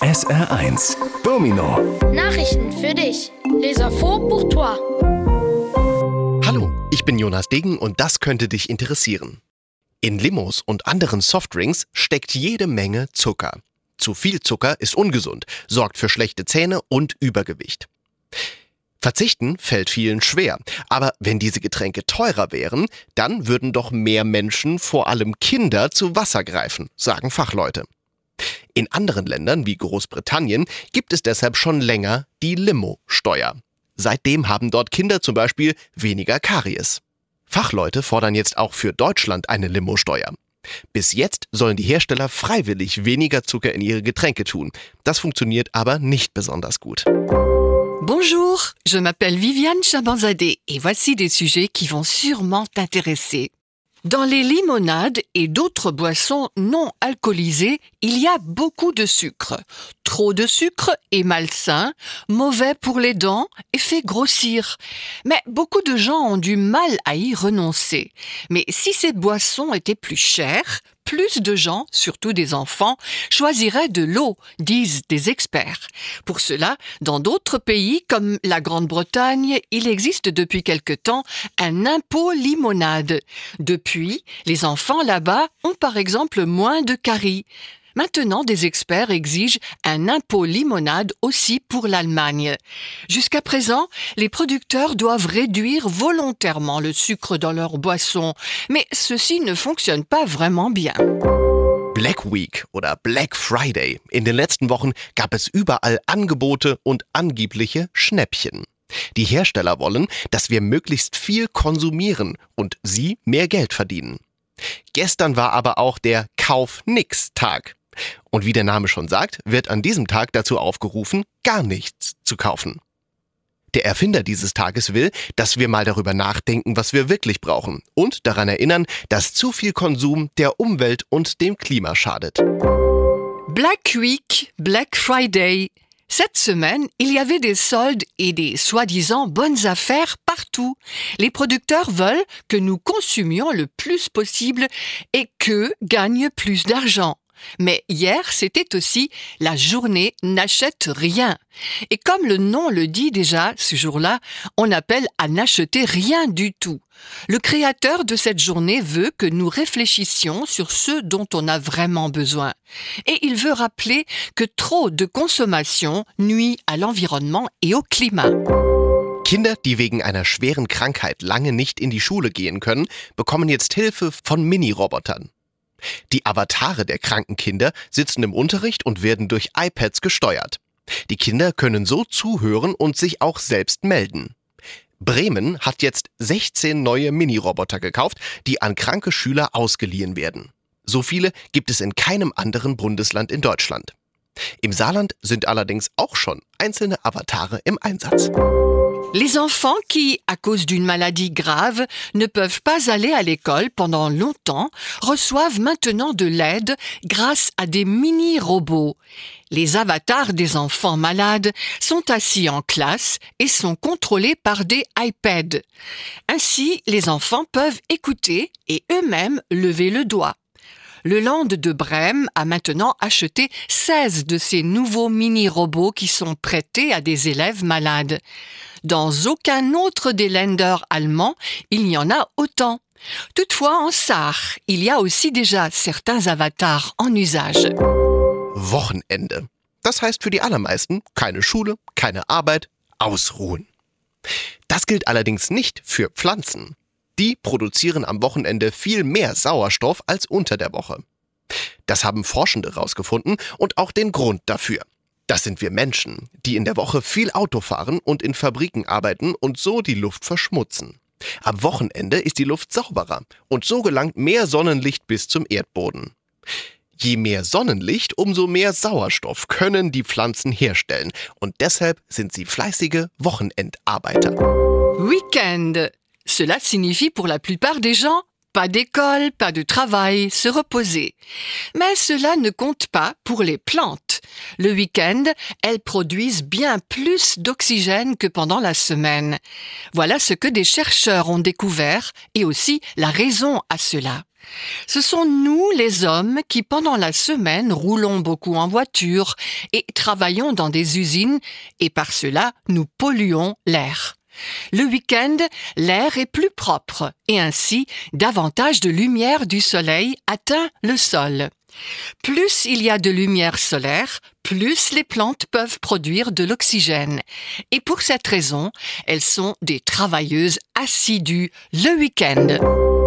SR1 Domino Nachrichten für dich. Les infos pour toi. Hallo, ich bin Jonas Degen und das könnte dich interessieren. In Limos und anderen Softdrinks steckt jede Menge Zucker. Zu viel Zucker ist ungesund, sorgt für schlechte Zähne und Übergewicht. Verzichten fällt vielen schwer, aber wenn diese Getränke teurer wären, dann würden doch mehr Menschen, vor allem Kinder, zu Wasser greifen, sagen Fachleute. In anderen Ländern wie Großbritannien gibt es deshalb schon länger die Limo-Steuer. Seitdem haben dort Kinder zum Beispiel weniger Karies. Fachleute fordern jetzt auch für Deutschland eine Limo-Steuer. Bis jetzt sollen die Hersteller freiwillig weniger Zucker in ihre Getränke tun. Das funktioniert aber nicht besonders gut. Bonjour, je m'appelle Viviane Chabanzadeh et voici des sujets qui vont sûrement t'intéresser. Dans les limonades et d'autres boissons non alcoolisées, il y a beaucoup de sucre. Trop de sucre est malsain, mauvais pour les dents et fait grossir. Mais beaucoup de gens ont du mal à y renoncer. Mais si ces boissons étaient plus chères, plus de gens, surtout des enfants, choisiraient de l'eau, disent des experts. Pour cela, dans d'autres pays comme la Grande-Bretagne, il existe depuis quelque temps un impôt limonade. Depuis, les enfants là-bas ont par exemple moins de caries. Maintenant, des experts exigent un impôt limonade aussi pour l'Allemagne. Jusqu'à présent, les producteurs doivent réduire volontairement le sucre dans leurs boissons, mais ceci ne fonctionne pas vraiment bien. Black Week oder Black Friday. In den letzten Wochen gab es überall Angebote und angebliche Schnäppchen. Die Hersteller wollen, dass wir möglichst viel konsumieren und sie mehr Geld verdienen. Gestern war aber auch der Kauf-Nix-Tag. Und wie der Name schon sagt, wird an diesem Tag dazu aufgerufen, gar nichts zu kaufen. Der Erfinder dieses Tages will, dass wir mal darüber nachdenken, was wir wirklich brauchen und daran erinnern, dass zu viel Konsum der Umwelt und dem Klima schadet. Black Week, Black Friday. Cette semaine, il y avait des soldes et des soi-disant bonnes affaires partout. Les producteurs veulent que nous consumions le plus possible et qu'eux gagnent plus d'argent. Mais hier, c'était aussi la journée n'achète rien. Et comme le nom le dit déjà, ce jour-là, on appelle à n'acheter rien du tout. Le créateur de cette journée veut que nous réfléchissions sur ce dont on a vraiment besoin. Et il veut rappeler que trop de consommation nuit à l'environnement et au climat. Kinder, die wegen einer schweren Krankheit lange nicht in die Schule gehen können, bekommen jetzt Hilfe von Mini-Robotern. Die Avatare der kranken Kinder sitzen im Unterricht und werden durch iPads gesteuert. Die Kinder können so zuhören und sich auch selbst melden. Bremen hat jetzt 16 neue Mini-Roboter gekauft, die an kranke Schüler ausgeliehen werden. So viele gibt es in keinem anderen Bundesland in Deutschland. Im Saarland sind allerdings auch schon einzelne Avatare im Einsatz. Les enfants qui, à cause d'une maladie grave, ne peuvent pas aller à l'école pendant longtemps reçoivent maintenant de l'aide grâce à des mini-robots. Les avatars des enfants malades sont assis en classe et sont contrôlés par des iPads. Ainsi, les enfants peuvent écouter et eux-mêmes lever le doigt. Le Land de Brême a maintenant acheté 16 de ces nouveaux mini-robots qui sont prêtés à des élèves malades. Dans aucun autre des Länder allemands, il y en a autant. Toutefois, en Sarre, il y a aussi déjà certains avatars en usage. Wochenende. Das heißt für die allermeisten keine Schule, keine Arbeit, ausruhen. Das gilt allerdings nicht für Pflanzen. Die produzieren am Wochenende viel mehr Sauerstoff als unter der Woche. Das haben Forschende herausgefunden und auch den Grund dafür. Das sind wir Menschen, die in der Woche viel Auto fahren und in Fabriken arbeiten und so die Luft verschmutzen. Am Wochenende ist die Luft sauberer und so gelangt mehr Sonnenlicht bis zum Erdboden. Je mehr Sonnenlicht, umso mehr Sauerstoff können die Pflanzen herstellen und deshalb sind sie fleißige Wochenendarbeiter. Week-end. Cela signifie pour la plupart des gens pas d'école, pas de travail, se reposer. Mais cela ne compte pas pour les plantes. Le week-end, elles produisent bien plus d'oxygène que pendant la semaine. Voilà ce que des chercheurs ont découvert et aussi la raison à cela. Ce sont nous, les hommes, qui pendant la semaine roulons beaucoup en voiture et travaillons dans des usines et par cela nous polluons l'air. Le week-end, l'air est plus propre et ainsi davantage de lumière du soleil atteint le sol. Plus il y a de lumière solaire, plus les plantes peuvent produire de l'oxygène. Et pour cette raison, elles sont des travailleuses assidues le week-end.